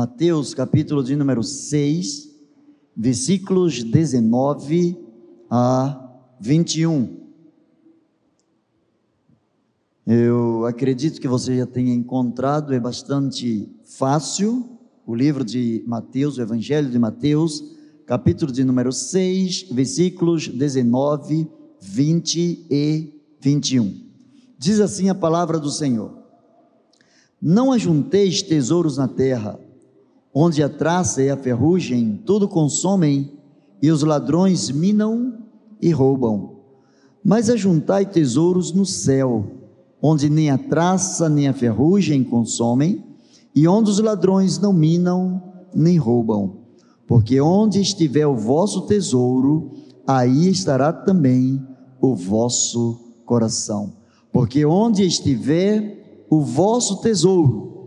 Mateus, capítulo de número 6, versículos 19 a 21. Eu acredito que você já tenha encontrado, é bastante fácil, o livro de Mateus, o Evangelho de Mateus, capítulo de número 6, versículos 19, 20 e 21. Diz assim a palavra do Senhor: Não ajunteis tesouros na terra, onde a traça e a ferrugem tudo consomem, e os ladrões minam e roubam. Mas ajuntai tesouros no céu, onde nem a traça nem a ferrugem consomem, e onde os ladrões não minam nem roubam. Porque onde estiver o vosso tesouro, aí estará também o vosso coração. Porque onde estiver o vosso tesouro,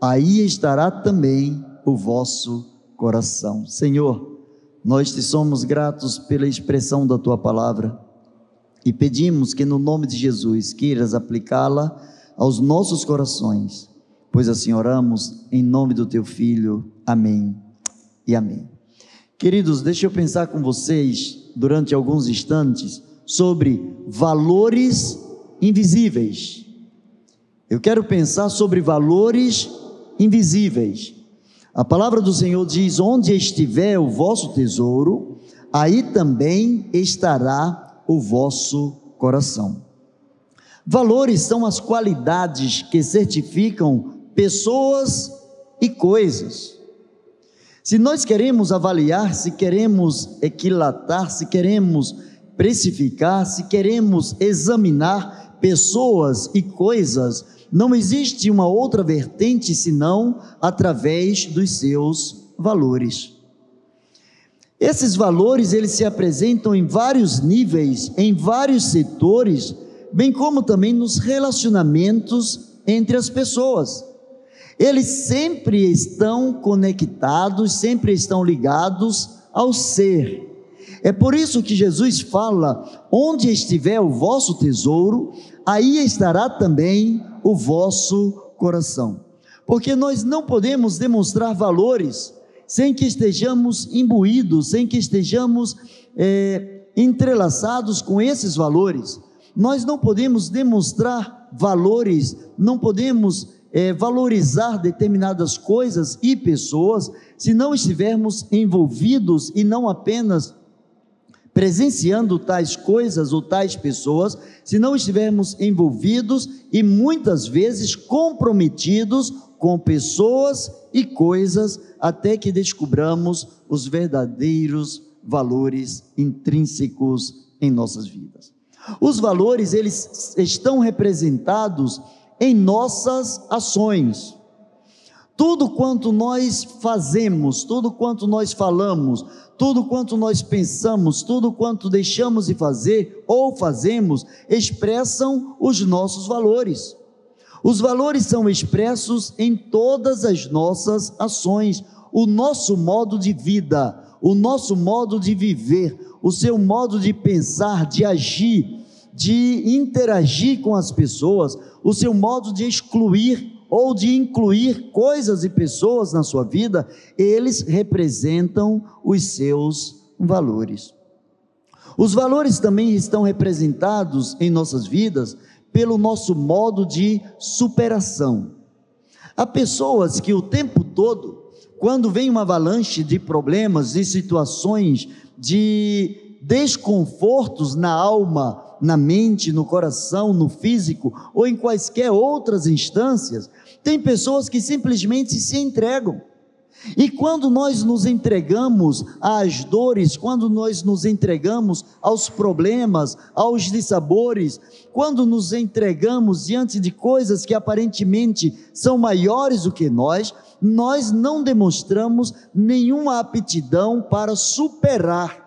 aí estará também o vosso coração. Senhor, nós te somos gratos pela expressão da tua palavra e pedimos que no nome de Jesus queiras aplicá-la aos nossos corações, pois assim oramos em nome do teu filho. Amém e amém. Queridos, deixa eu pensar com vocês durante alguns instantes sobre valores invisíveis. Eu quero pensar sobre valores invisíveis. A palavra do Senhor diz: Onde estiver o vosso tesouro, aí também estará o vosso coração. Valores são as qualidades que certificam pessoas e coisas. Se nós queremos avaliar, se queremos equilatar, se queremos precificar, se queremos examinar pessoas e coisas, não existe uma outra vertente senão através dos seus valores. Esses valores eles se apresentam em vários níveis, em vários setores, bem como também nos relacionamentos entre as pessoas. Eles sempre estão conectados, sempre estão ligados ao ser. É por isso que Jesus fala: onde estiver o vosso tesouro, aí estará também o vosso coração. Porque nós não podemos demonstrar valores sem que estejamos imbuídos, sem que estejamos é, entrelaçados com esses valores. Nós não podemos demonstrar valores, não podemos é, valorizar determinadas coisas e pessoas se não estivermos envolvidos e não apenas presenciando tais coisas ou tais pessoas, se não estivermos envolvidos e muitas vezes comprometidos com pessoas e coisas até que descubramos os verdadeiros valores intrínsecos em nossas vidas. Os valores, eles estão representados em nossas ações. Tudo quanto nós fazemos, tudo quanto nós falamos, tudo quanto nós pensamos, tudo quanto deixamos de fazer ou fazemos, expressam os nossos valores. Os valores são expressos em todas as nossas ações, o nosso modo de vida, o nosso modo de viver, o seu modo de pensar, de agir, de interagir com as pessoas, o seu modo de excluir ou de incluir coisas e pessoas na sua vida, eles representam os seus valores. Os valores também estão representados em nossas vidas pelo nosso modo de superação. Há pessoas que o tempo todo, quando vem uma avalanche de problemas e situações de desconfortos na alma, na mente, no coração, no físico ou em quaisquer outras instâncias, tem pessoas que simplesmente se entregam e quando nós nos entregamos às dores, quando nós nos entregamos aos problemas, aos dissabores, quando nos entregamos diante de coisas que aparentemente são maiores do que nós, nós não demonstramos nenhuma aptidão para superar.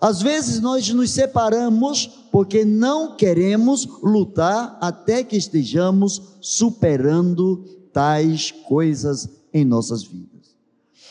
Às vezes nós nos separamos porque não queremos lutar até que estejamos superando tais coisas em nossas vidas.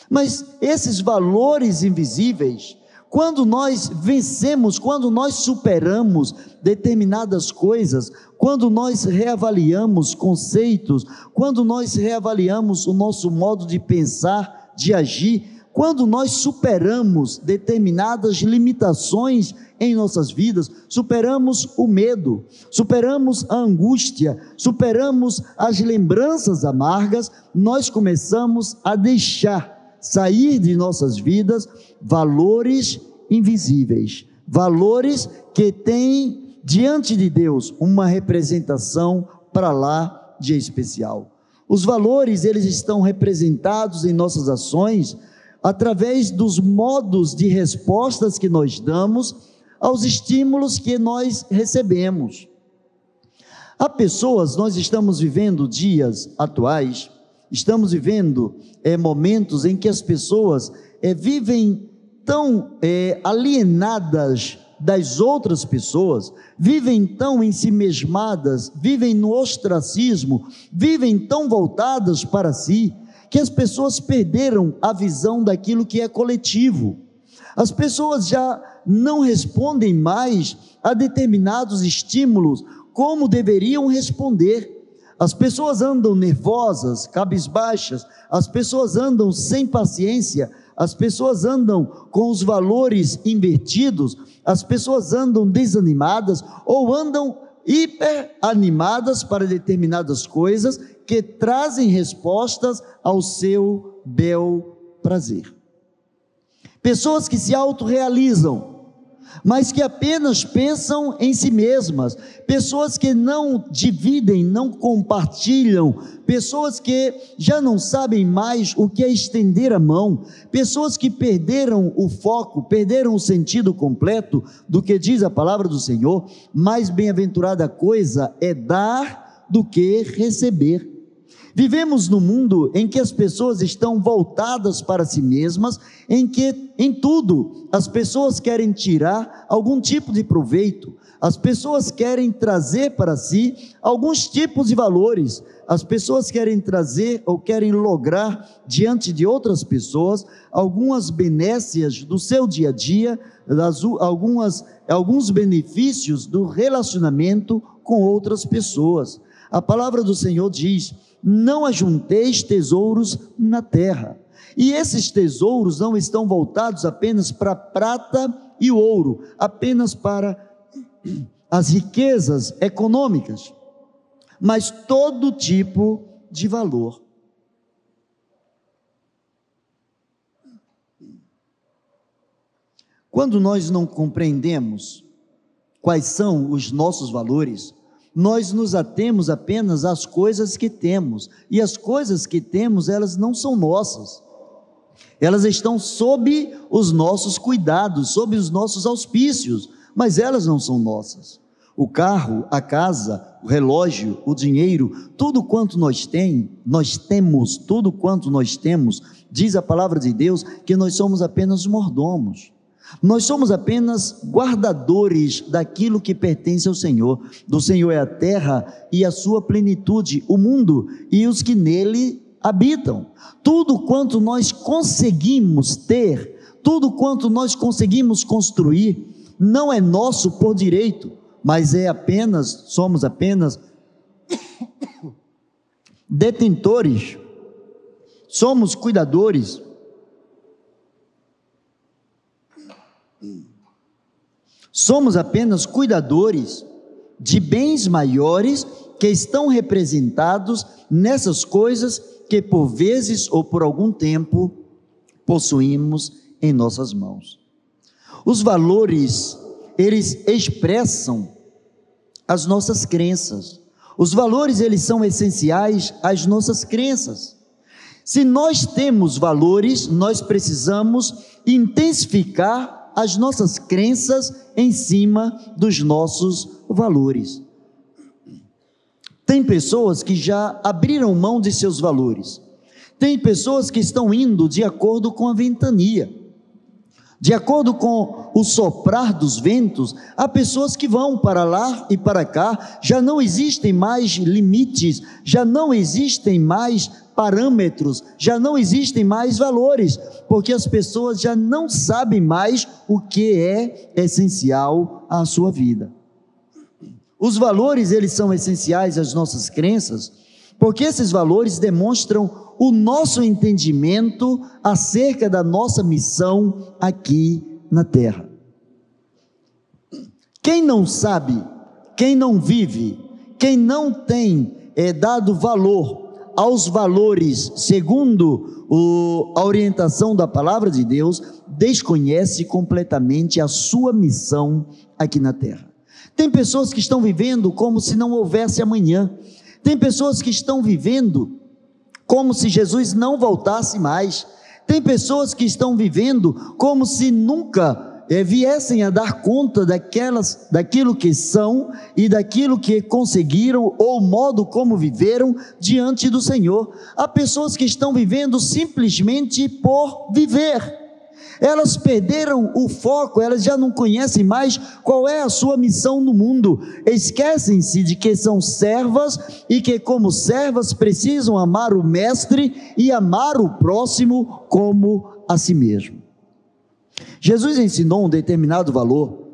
Mas esses valores invisíveis, Quando nós vencemos, quando nós superamos determinadas coisas, quando nós reavaliamos conceitos, quando nós reavaliamos o nosso modo de pensar, de agir, quando nós superamos determinadas limitações em nossas vidas, superamos o medo, superamos a angústia, superamos as lembranças amargas, nós começamos a deixar sair de nossas vidas valores invisíveis, valores que têm diante de Deus uma representação para lá de especial. Os valores, eles estão representados em nossas ações através dos modos de respostas que nós damos aos estímulos que nós recebemos. Há pessoas, nós estamos vivendo dias atuais, estamos vivendo é, momentos em que as pessoas é, vivem tão é, alienadas das outras pessoas, vivem tão em si mesmadas, vivem no ostracismo, vivem tão voltadas para si, que as pessoas perderam a visão daquilo que é coletivo. As pessoas já não respondem mais a determinados estímulos como deveriam responder. As pessoas andam nervosas, cabisbaixas, as pessoas andam sem paciência, as pessoas andam com os valores invertidos, as pessoas andam desanimadas ou andam hiper animadas para determinadas coisas que trazem respostas ao seu bel prazer. Pessoas que se autorrealizam, mas que apenas pensam em si mesmas, pessoas que não dividem, não compartilham, pessoas que já não sabem mais o que é estender a mão, pessoas que perderam o foco, perderam o sentido completo do que diz a palavra do Senhor. Mais bem-aventurada coisa é dar do que receber. Vivemos num mundo em que as pessoas estão voltadas para si mesmas, em que em tudo as pessoas querem tirar algum tipo de proveito, as pessoas querem trazer para si alguns tipos de valores, as pessoas querem trazer ou querem lograr diante de outras pessoas algumas benécias do seu dia a dia, das, algumas, alguns benefícios do relacionamento com outras pessoas. A palavra do Senhor diz: não ajunteis tesouros na terra. E esses tesouros não estão voltados apenas para prata e ouro, apenas para as riquezas econômicas, mas todo tipo de valor. Quando nós não compreendemos quais são os nossos valores, nós nos atemos apenas às coisas que temos, e as coisas que temos, elas não são nossas. Elas estão sob os nossos cuidados, sob os nossos auspícios, mas elas não são nossas. O carro, a casa, o relógio, o dinheiro, tudo quanto nós tem, nós temos, tudo quanto nós temos, diz a palavra de Deus que nós somos apenas mordomos. Nós somos apenas guardadores daquilo que pertence ao Senhor. Do Senhor é a terra e a sua plenitude, o mundo e os que nele habitam. Tudo quanto nós conseguimos ter, tudo quanto nós conseguimos construir, não é nosso por direito, mas é apenas, somos apenas detentores, somos cuidadores Somos apenas cuidadores de bens maiores que estão representados nessas coisas que por vezes ou por algum tempo possuímos em nossas mãos. Os valores, eles expressam as nossas crenças. Os valores, eles são essenciais às nossas crenças. Se nós temos valores, nós precisamos intensificar as nossas crenças em cima dos nossos valores. Tem pessoas que já abriram mão de seus valores. Tem pessoas que estão indo de acordo com a ventania. De acordo com o soprar dos ventos, há pessoas que vão para lá e para cá, já não existem mais limites, já não existem mais parâmetros, já não existem mais valores, porque as pessoas já não sabem mais o que é essencial à sua vida. Os valores, eles são essenciais às nossas crenças, porque esses valores demonstram o nosso entendimento acerca da nossa missão aqui na terra. Quem não sabe, quem não vive, quem não tem é, dado valor aos valores segundo o, a orientação da palavra de Deus, desconhece completamente a sua missão aqui na terra. Tem pessoas que estão vivendo como se não houvesse amanhã. Tem pessoas que estão vivendo como se Jesus não voltasse mais. Tem pessoas que estão vivendo como se nunca é, viessem a dar conta daquelas, daquilo que são e daquilo que conseguiram ou modo como viveram diante do Senhor. Há pessoas que estão vivendo simplesmente por viver. Elas perderam o foco, elas já não conhecem mais qual é a sua missão no mundo. Esquecem-se de que são servas e que, como servas, precisam amar o Mestre e amar o próximo como a si mesmo. Jesus ensinou um determinado valor,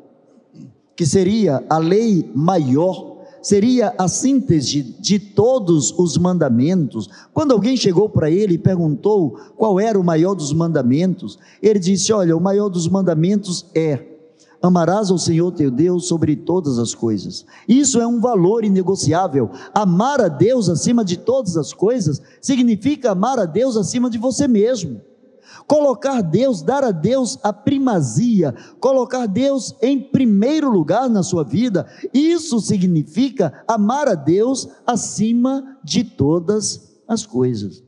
que seria a lei maior, seria a síntese de todos os mandamentos. Quando alguém chegou para ele e perguntou qual era o maior dos mandamentos, ele disse: Olha, o maior dos mandamentos é Amarás ao Senhor teu Deus sobre todas as coisas. Isso é um valor inegociável. Amar a Deus acima de todas as coisas significa amar a Deus acima de você mesmo. Colocar Deus, dar a Deus a primazia, colocar Deus em primeiro lugar na sua vida, isso significa amar a Deus acima de todas as coisas.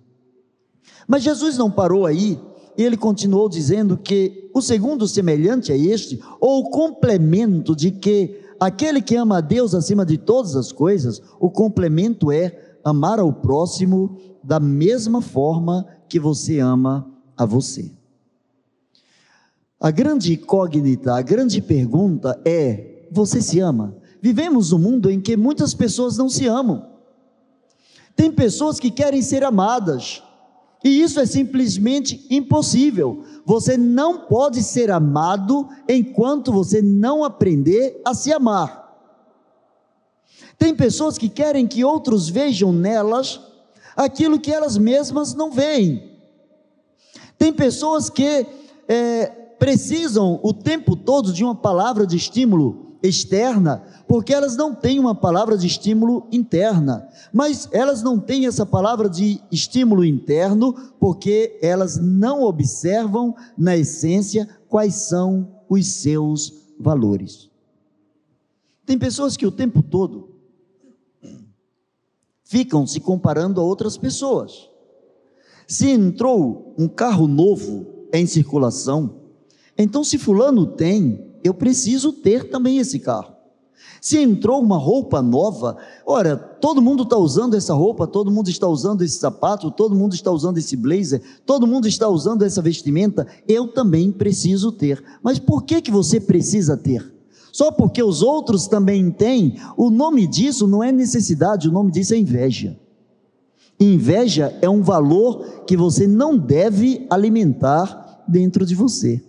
Mas Jesus não parou aí, ele continuou dizendo que o segundo semelhante a este, ou o complemento de que aquele que ama a Deus acima de todas as coisas, o complemento é amar ao próximo da mesma forma que você ama a você. A grande incógnita, a grande pergunta é: você se ama? Vivemos um mundo em que muitas pessoas não se amam. Tem pessoas que querem ser amadas, e isso é simplesmente impossível. Você não pode ser amado enquanto você não aprender a se amar. Tem pessoas que querem que outros vejam nelas aquilo que elas mesmas não veem. Tem pessoas que é, precisam o tempo todo de uma palavra de estímulo externa, porque elas não têm uma palavra de estímulo interna. Mas elas não têm essa palavra de estímulo interno porque elas não observam, na essência, quais são os seus valores. Tem pessoas que o tempo todo ficam se comparando a outras pessoas. Se entrou um carro novo em circulação, então se fulano tem, eu preciso ter também esse carro. Se entrou uma roupa nova, ora, todo mundo está usando essa roupa, todo mundo está usando esse sapato, todo mundo está usando esse blazer, todo mundo está usando essa vestimenta, eu também preciso ter. Mas por que, que você precisa ter? Só porque os outros também têm, o nome disso não é necessidade, o nome disso é inveja. Inveja é um valor que você não deve alimentar dentro de você.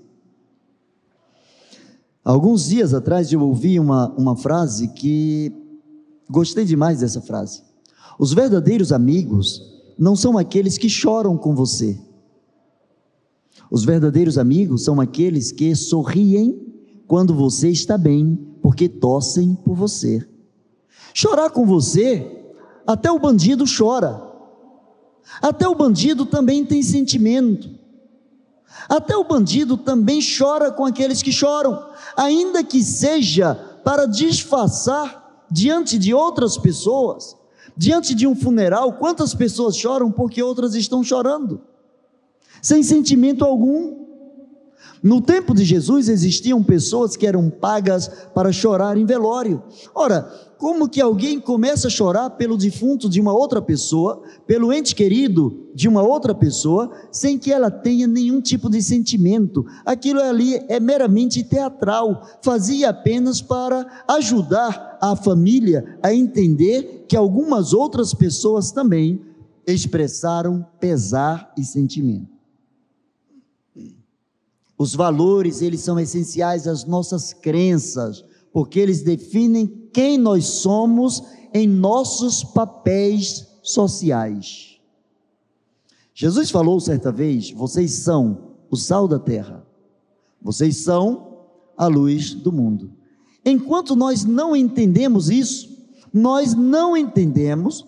Alguns dias atrás eu ouvi uma, uma frase que gostei demais dessa frase. Os verdadeiros amigos não são aqueles que choram com você. Os verdadeiros amigos são aqueles que sorriem quando você está bem, porque tossem por você. Chorar com você, até o bandido chora. Até o bandido também tem sentimento. Até o bandido também chora com aqueles que choram, ainda que seja para disfarçar diante de outras pessoas, diante de um funeral. Quantas pessoas choram porque outras estão chorando, sem sentimento algum? No tempo de Jesus existiam pessoas que eram pagas para chorar em velório. Ora, como que alguém começa a chorar pelo defunto de uma outra pessoa, pelo ente querido de uma outra pessoa, sem que ela tenha nenhum tipo de sentimento? Aquilo ali é meramente teatral, fazia apenas para ajudar a família a entender que algumas outras pessoas também expressaram pesar e sentimento. Os valores, eles são essenciais às nossas crenças, porque eles definem quem nós somos em nossos papéis sociais. Jesus falou certa vez: vocês são o sal da terra, vocês são a luz do mundo. Enquanto nós não entendemos isso, nós não entendemos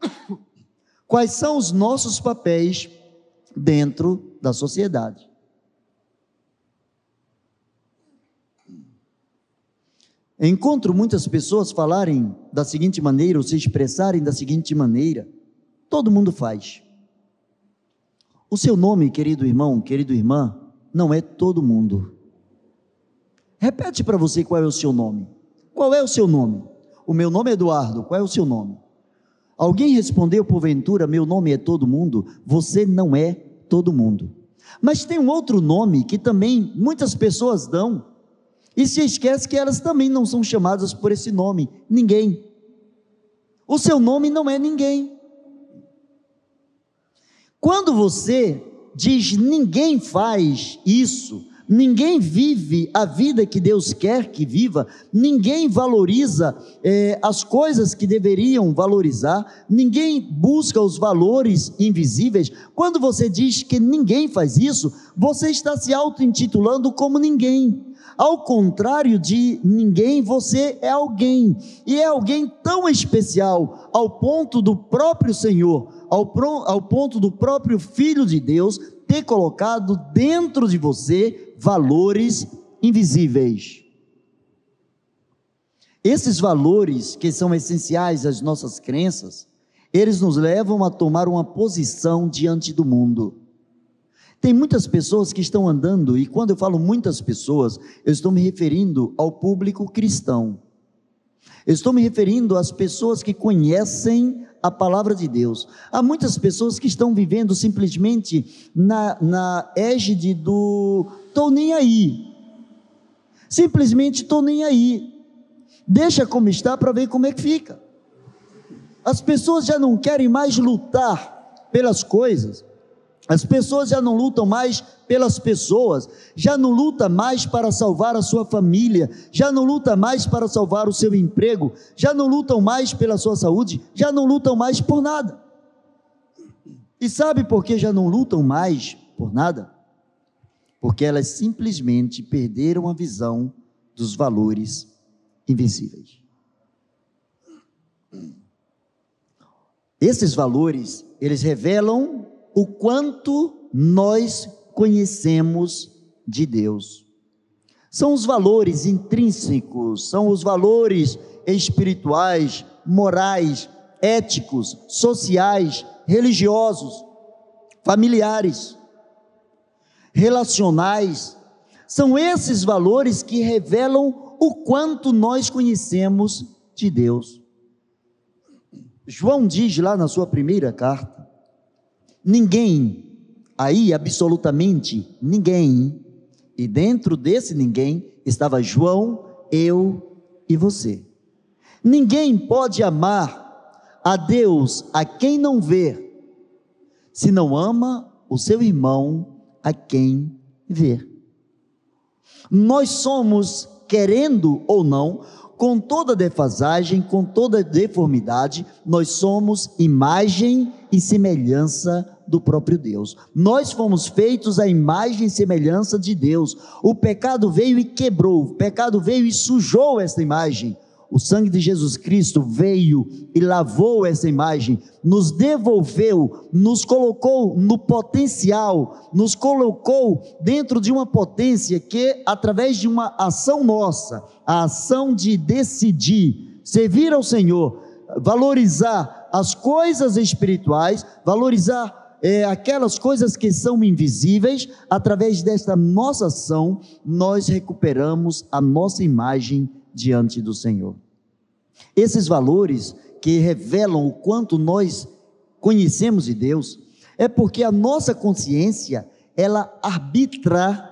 quais são os nossos papéis dentro da sociedade. Encontro muitas pessoas falarem da seguinte maneira, ou se expressarem da seguinte maneira: todo mundo faz. O seu nome, querido irmão, querido irmã, não é todo mundo. Repete para você qual é o seu nome. Qual é o seu nome? O meu nome é Eduardo, qual é o seu nome? Alguém respondeu porventura: Meu nome é todo mundo? Você não é todo mundo. Mas tem um outro nome que também muitas pessoas dão, e se esquece que elas também não são chamadas por esse nome: ninguém. O seu nome não é ninguém. Quando você diz ninguém faz isso, ninguém vive a vida que Deus quer que viva, ninguém valoriza é, as coisas que deveriam valorizar, ninguém busca os valores invisíveis. Quando você diz que ninguém faz isso, você está se auto-intitulando como ninguém. Ao contrário de ninguém, você é alguém, e é alguém tão especial, ao ponto do próprio Senhor, ao, ao ponto do próprio Filho de Deus ter colocado dentro de você valores invisíveis. Esses valores que são essenciais às nossas crenças, eles nos levam a tomar uma posição diante do mundo. Tem muitas pessoas que estão andando, e quando eu falo muitas pessoas, eu estou me referindo ao público cristão. Eu estou me referindo às pessoas que conhecem a palavra de Deus. Há muitas pessoas que estão vivendo simplesmente na, na égide do estou nem aí. Simplesmente estou nem aí. Deixa como está para ver como é que fica. As pessoas já não querem mais lutar pelas coisas. As pessoas já não lutam mais pelas pessoas, já não luta mais para salvar a sua família, já não luta mais para salvar o seu emprego, já não lutam mais pela sua saúde, já não lutam mais por nada. E sabe por que já não lutam mais por nada? Porque elas simplesmente perderam a visão dos valores invisíveis. Esses valores, eles revelam o quanto nós conhecemos de Deus. São os valores intrínsecos, são os valores espirituais, morais, éticos, sociais, religiosos, familiares, relacionais. São esses valores que revelam o quanto nós conhecemos de Deus. João diz lá na sua primeira carta, ninguém, aí absolutamente ninguém, e dentro desse ninguém estava João, eu e você. Ninguém pode amar a Deus a quem não vê, se não ama o seu irmão a quem vê. Nós somos, querendo ou não, com toda defasagem, com toda deformidade, nós somos imagem e semelhança do próprio Deus. Nós fomos feitos à imagem e semelhança de Deus. O pecado veio e quebrou, o pecado veio e sujou essa imagem. O sangue de Jesus Cristo veio e lavou essa imagem, nos devolveu, nos colocou no potencial, nos colocou dentro de uma potência que, através de uma ação nossa, a ação de decidir, servir ao Senhor, valorizar as coisas espirituais, valorizar é, aquelas coisas que são invisíveis, através desta nossa ação, nós recuperamos a nossa imagem diante do Senhor. Esses valores que revelam o quanto nós conhecemos de Deus, é porque a nossa consciência, ela arbitra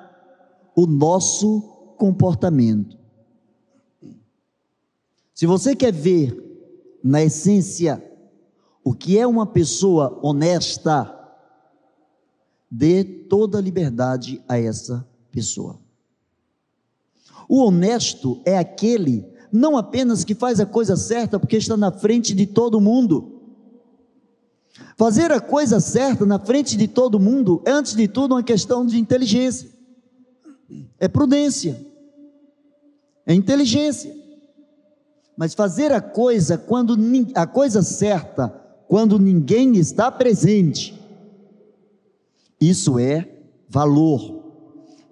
o nosso comportamento. Se você quer ver, na essência, o que é uma pessoa honesta, dê toda a liberdade a essa pessoa. O honesto é aquele não apenas que faz a coisa certa porque está na frente de todo mundo. Fazer a coisa certa na frente de todo mundo é, antes de tudo, uma questão de inteligência, é prudência, é inteligência. Mas fazer a coisa quando a coisa certa, quando ninguém está presente, isso é valor,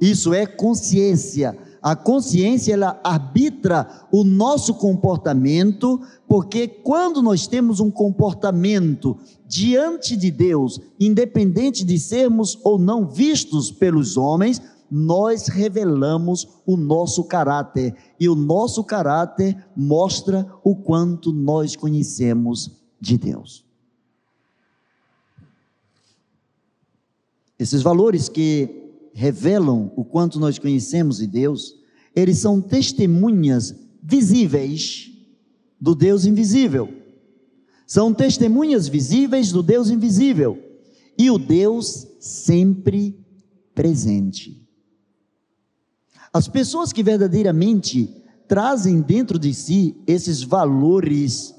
isso é consciência. A consciência ela arbitra o nosso comportamento, porque quando nós temos um comportamento diante de Deus, independente de sermos ou não vistos pelos homens, nós revelamos o nosso caráter, e o nosso caráter mostra o quanto nós conhecemos de Deus. Esses valores que revelam o quanto nós conhecemos de Deus, eles são testemunhas visíveis do Deus invisível. São testemunhas visíveis do Deus invisível e o Deus sempre presente. As pessoas que verdadeiramente trazem dentro de si esses valores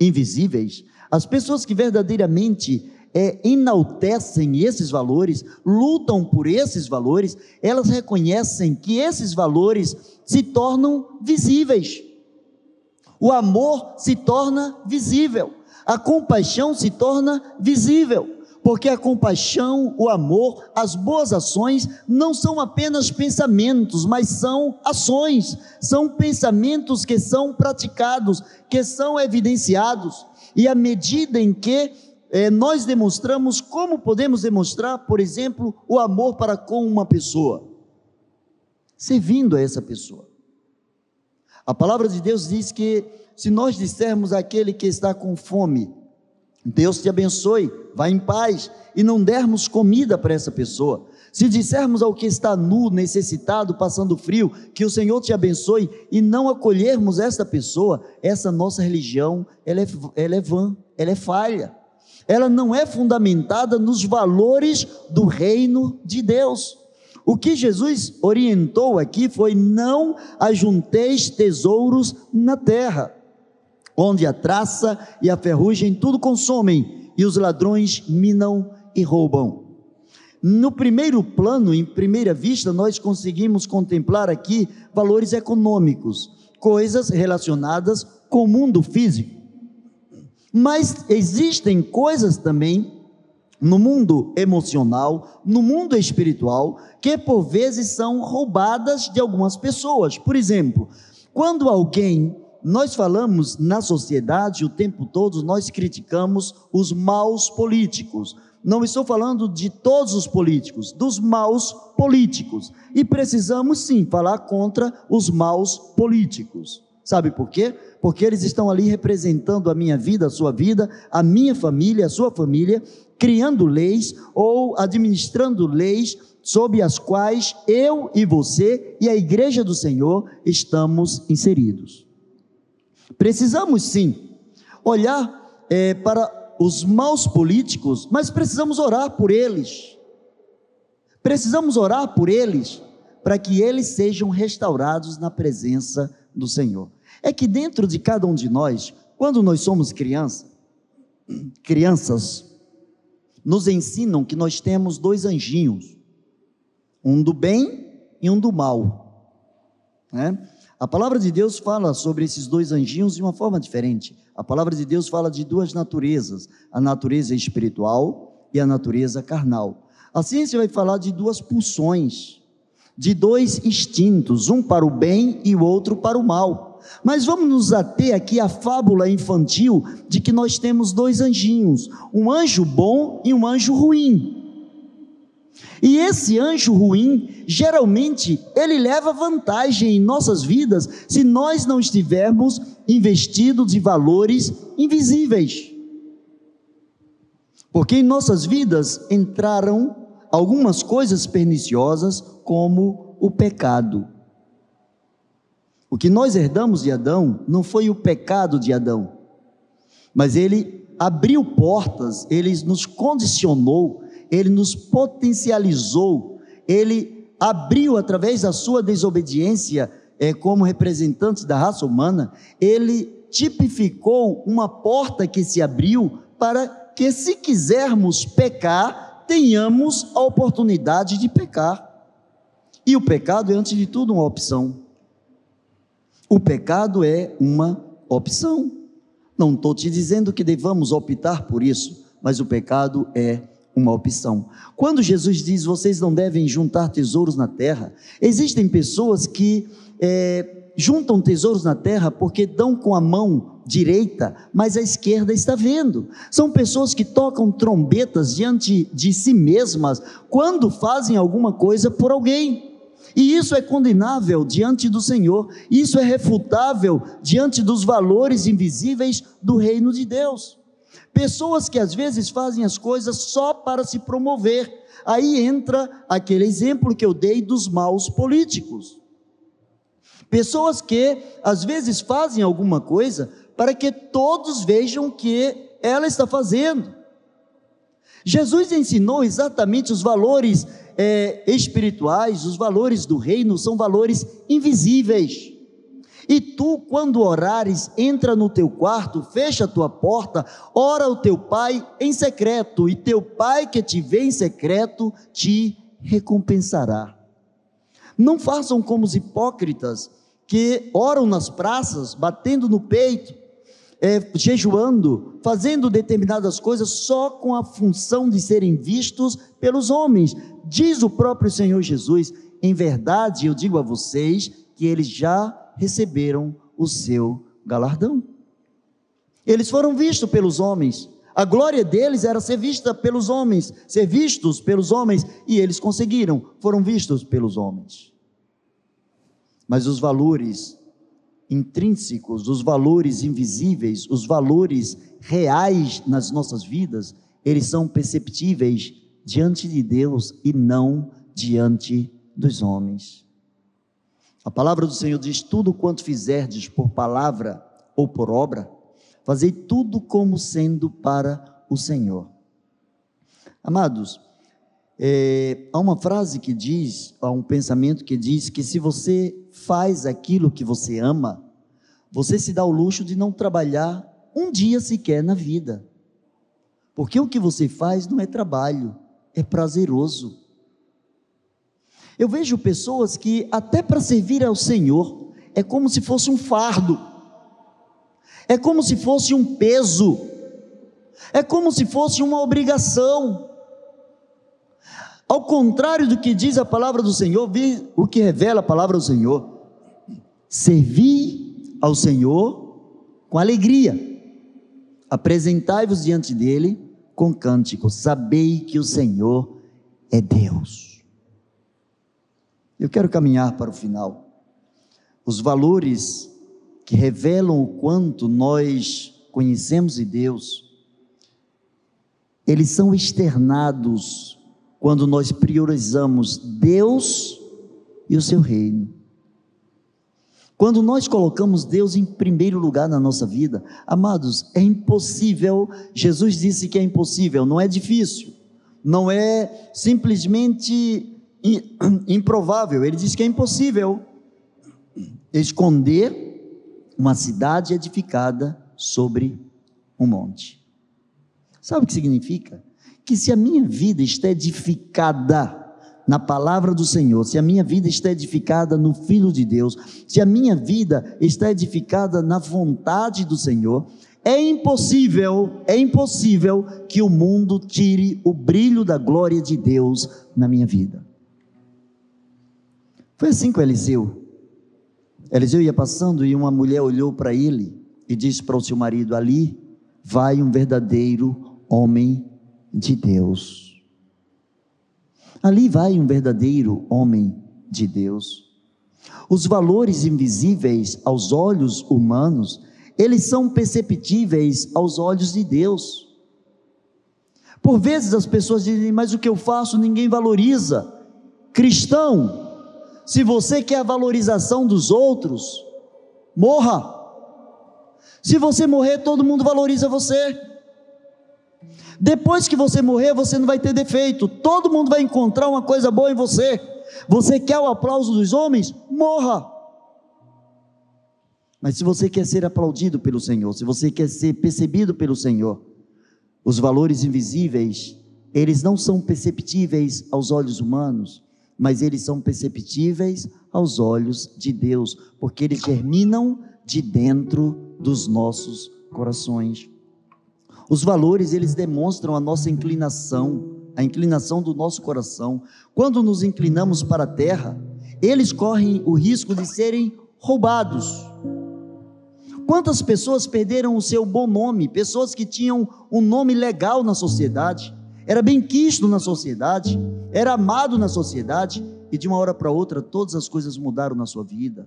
invisíveis, as pessoas que verdadeiramente é, enaltecem esses valores, lutam por esses valores, elas reconhecem que esses valores se tornam visíveis. O amor se torna visível, a compaixão se torna visível, porque a compaixão, o amor, as boas ações não são apenas pensamentos, mas são ações, são pensamentos que são praticados, que são evidenciados, e à medida em que é, nós demonstramos como podemos demonstrar, por exemplo, o amor para com uma pessoa, servindo a essa pessoa. A palavra de Deus diz que se nós dissermos àquele que está com fome, Deus te abençoe, vá em paz, e não dermos comida para essa pessoa, se dissermos ao que está nu, necessitado, passando frio, que o Senhor te abençoe, e não acolhermos essa pessoa, essa nossa religião, ela é, ela é vã, ela é falha ela não é fundamentada nos valores do reino de Deus. O que Jesus orientou aqui foi: não ajunteis tesouros na terra, onde a traça e a ferrugem tudo consomem, e os ladrões minam e roubam. No primeiro plano, em primeira vista, nós conseguimos contemplar aqui valores econômicos, coisas relacionadas com o mundo físico. Mas existem coisas também no mundo emocional, no mundo espiritual, que por vezes são roubadas de algumas pessoas. Por exemplo, quando alguém, nós falamos na sociedade o tempo todo, nós criticamos os maus políticos. Não estou falando de todos os políticos, dos maus políticos. E precisamos sim falar contra os maus políticos. Sabe por quê? Porque eles estão ali representando a minha vida, a sua vida, a minha família, a sua família, criando leis ou administrando leis sob as quais eu e você e a igreja do Senhor estamos inseridos. Precisamos sim olhar é, para os maus políticos, mas precisamos orar por eles. Precisamos orar por eles para que eles sejam restaurados na presença do Senhor. É que dentro de cada um de nós, quando nós somos criança, crianças, nos ensinam que nós temos dois anjinhos, um do bem e um do mal. Né? A palavra de Deus fala sobre esses dois anjinhos de uma forma diferente. A palavra de Deus fala de duas naturezas: a natureza espiritual e a natureza carnal. A ciência vai falar de duas pulsões de dois instintos, um para o bem e o outro para o mal. Mas vamos nos ater aqui à fábula infantil de que nós temos dois anjinhos, um anjo bom e um anjo ruim. E esse anjo ruim, geralmente, ele leva vantagem em nossas vidas se nós não estivermos investidos de valores invisíveis. Porque em nossas vidas entraram algumas coisas perniciosas, como o pecado. O que nós herdamos de Adão não foi o pecado de Adão, mas ele abriu portas, ele nos condicionou, ele nos potencializou, ele abriu através da sua desobediência, é, como representante da raça humana, ele tipificou uma porta que se abriu para que, se quisermos pecar, tenhamos a oportunidade de pecar. E o pecado é, antes de tudo, uma opção. O pecado é uma opção. Não estou te dizendo que devamos optar por isso, mas o pecado é uma opção. Quando Jesus diz vocês não devem juntar tesouros na terra, existem pessoas que é, juntam tesouros na terra porque dão com a mão direita, mas a esquerda está vendo. São pessoas que tocam trombetas diante de si mesmas quando fazem alguma coisa por alguém. E isso é condenável diante do Senhor, isso é refutável diante dos valores invisíveis do reino de Deus. Pessoas que às vezes fazem as coisas só para se promover. Aí entra aquele exemplo que eu dei dos maus políticos. Pessoas que às vezes fazem alguma coisa para que todos vejam que ela está fazendo. Jesus ensinou exatamente os valores é, espirituais, os valores do reino são valores invisíveis. E tu, quando orares, entra no teu quarto, fecha a tua porta, ora ao teu pai em secreto, e teu pai que te vê em secreto te recompensará. Não façam como os hipócritas que oram nas praças, batendo no peito, é, jejuando, fazendo determinadas coisas só com a função de serem vistos pelos homens. Diz o próprio Senhor Jesus: em verdade eu digo a vocês que eles já receberam o seu galardão. Eles foram vistos pelos homens. A glória deles era ser vista pelos homens, ser vistos pelos homens, e eles conseguiram, foram vistos pelos homens. Mas os valores intrínsecos, os valores invisíveis, os valores reais nas nossas vidas, eles são perceptíveis diante de Deus e não diante dos homens. A palavra do Senhor diz: tudo quanto fizerdes por palavra ou por obra, fazei tudo como sendo para o Senhor. Amados, é, há uma frase que diz, há um pensamento que diz que se você faz aquilo que você ama, você se dá o luxo de não trabalhar um dia sequer na vida. Porque o que você faz não é trabalho, é prazeroso. Eu vejo pessoas que, até para servir ao Senhor, é como se fosse um fardo, é como se fosse um peso, é como se fosse uma obrigação. Ao contrário do que diz a palavra do Senhor, vi o que revela a palavra do Senhor. Servi ao Senhor com alegria. Apresentai-vos diante dele com cânticos. Sabei que o Senhor é Deus. Eu quero caminhar para o final. Os valores que revelam o quanto nós conhecemos de Deus, eles são externados quando nós priorizamos Deus e o seu reino. Quando nós colocamos Deus em primeiro lugar na nossa vida, amados, é impossível. Jesus disse que é impossível, não é difícil, não é simplesmente improvável. Ele disse que é impossível esconder uma cidade edificada sobre um monte. Sabe o que significa? Que se a minha vida está edificada na palavra do Senhor, se a minha vida está edificada no Filho de Deus, se a minha vida está edificada na vontade do Senhor, é impossível, é impossível que o mundo tire o brilho da glória de Deus na minha vida. Foi assim com Eliseu. Eliseu ia passando e uma mulher olhou para ele e disse para o seu marido: Ali vai um verdadeiro homem de Deus. Ali vai um verdadeiro homem de Deus. Os valores invisíveis aos olhos humanos, eles são perceptíveis aos olhos de Deus. Por vezes as pessoas dizem, mas o que eu faço ninguém valoriza. Cristão, se você quer a valorização dos outros, morra. Se você morrer, todo mundo valoriza você. Depois que você morrer, você não vai ter defeito. Todo mundo vai encontrar uma coisa boa em você. Você quer o aplauso dos homens? Morra. Mas se você quer ser aplaudido pelo Senhor, se você quer ser percebido pelo Senhor, os valores invisíveis, eles não são perceptíveis aos olhos humanos, mas eles são perceptíveis aos olhos de Deus, porque eles germinam de dentro dos nossos corações. Os valores, eles demonstram a nossa inclinação, a inclinação do nosso coração. Quando nos inclinamos para a terra, eles correm o risco de serem roubados. Quantas pessoas perderam o seu bom nome? Pessoas que tinham um nome legal na sociedade, era bem quisto na sociedade, era amado na sociedade, e de uma hora para outra todas as coisas mudaram na sua vida.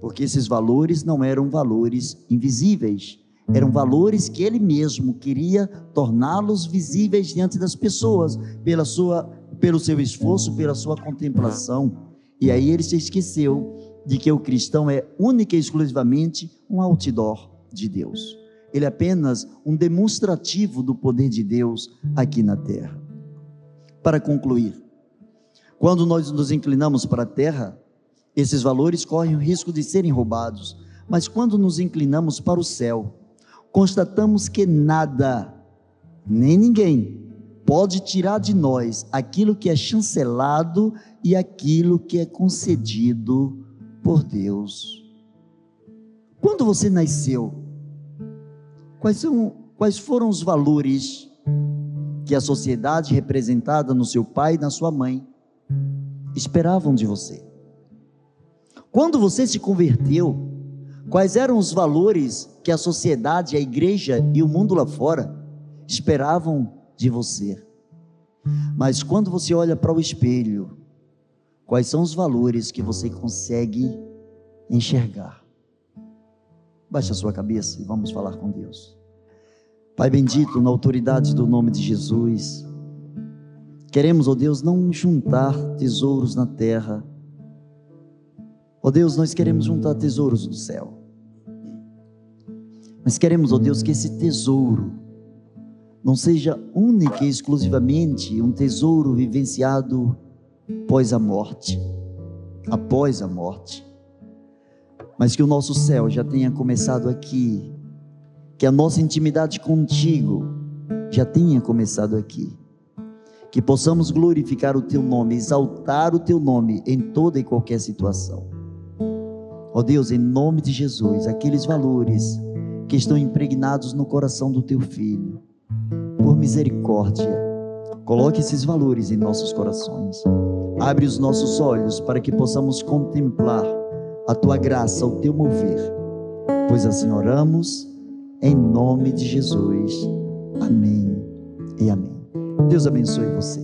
Porque esses valores não eram valores invisíveis, eram valores que ele mesmo queria torná-los visíveis diante das pessoas, pela sua, pelo seu esforço, pela sua contemplação. E aí ele se esqueceu de que o cristão é única e exclusivamente um outdoor de Deus. Ele é apenas um demonstrativo do poder de Deus aqui na terra. Para concluir, quando nós nos inclinamos para a terra, esses valores correm o risco de serem roubados, mas quando nos inclinamos para o céu, constatamos que nada, nem ninguém, pode tirar de nós aquilo que é chancelado e aquilo que é concedido por Deus. Quando você nasceu, quais, são, quais foram os valores que a sociedade representada no seu pai e na sua mãe esperavam de você? Quando você se converteu, Quais eram os valores que a sociedade, a igreja e o mundo lá fora esperavam de você? Mas quando você olha para o espelho, quais são os valores que você consegue enxergar? Baixe a sua cabeça e vamos falar com Deus. Pai bendito, na autoridade do nome de Jesus, queremos, ó oh Deus, não juntar tesouros na terra, Ó oh Deus, nós queremos juntar tesouros do céu. Mas queremos, ó oh Deus, que esse tesouro não seja única e exclusivamente um tesouro vivenciado após a morte, após a morte, mas que o nosso céu já tenha começado aqui, que a nossa intimidade contigo já tenha começado aqui, que possamos glorificar o teu nome, exaltar o teu nome em toda e qualquer situação. Ó oh Deus, em nome de Jesus, aqueles valores que estão impregnados no coração do teu filho, por misericórdia, coloque esses valores em nossos corações. Abre os nossos olhos para que possamos contemplar a tua graça, o teu mover. Pois assim oramos, em nome de Jesus. Amém e amém. Deus abençoe você.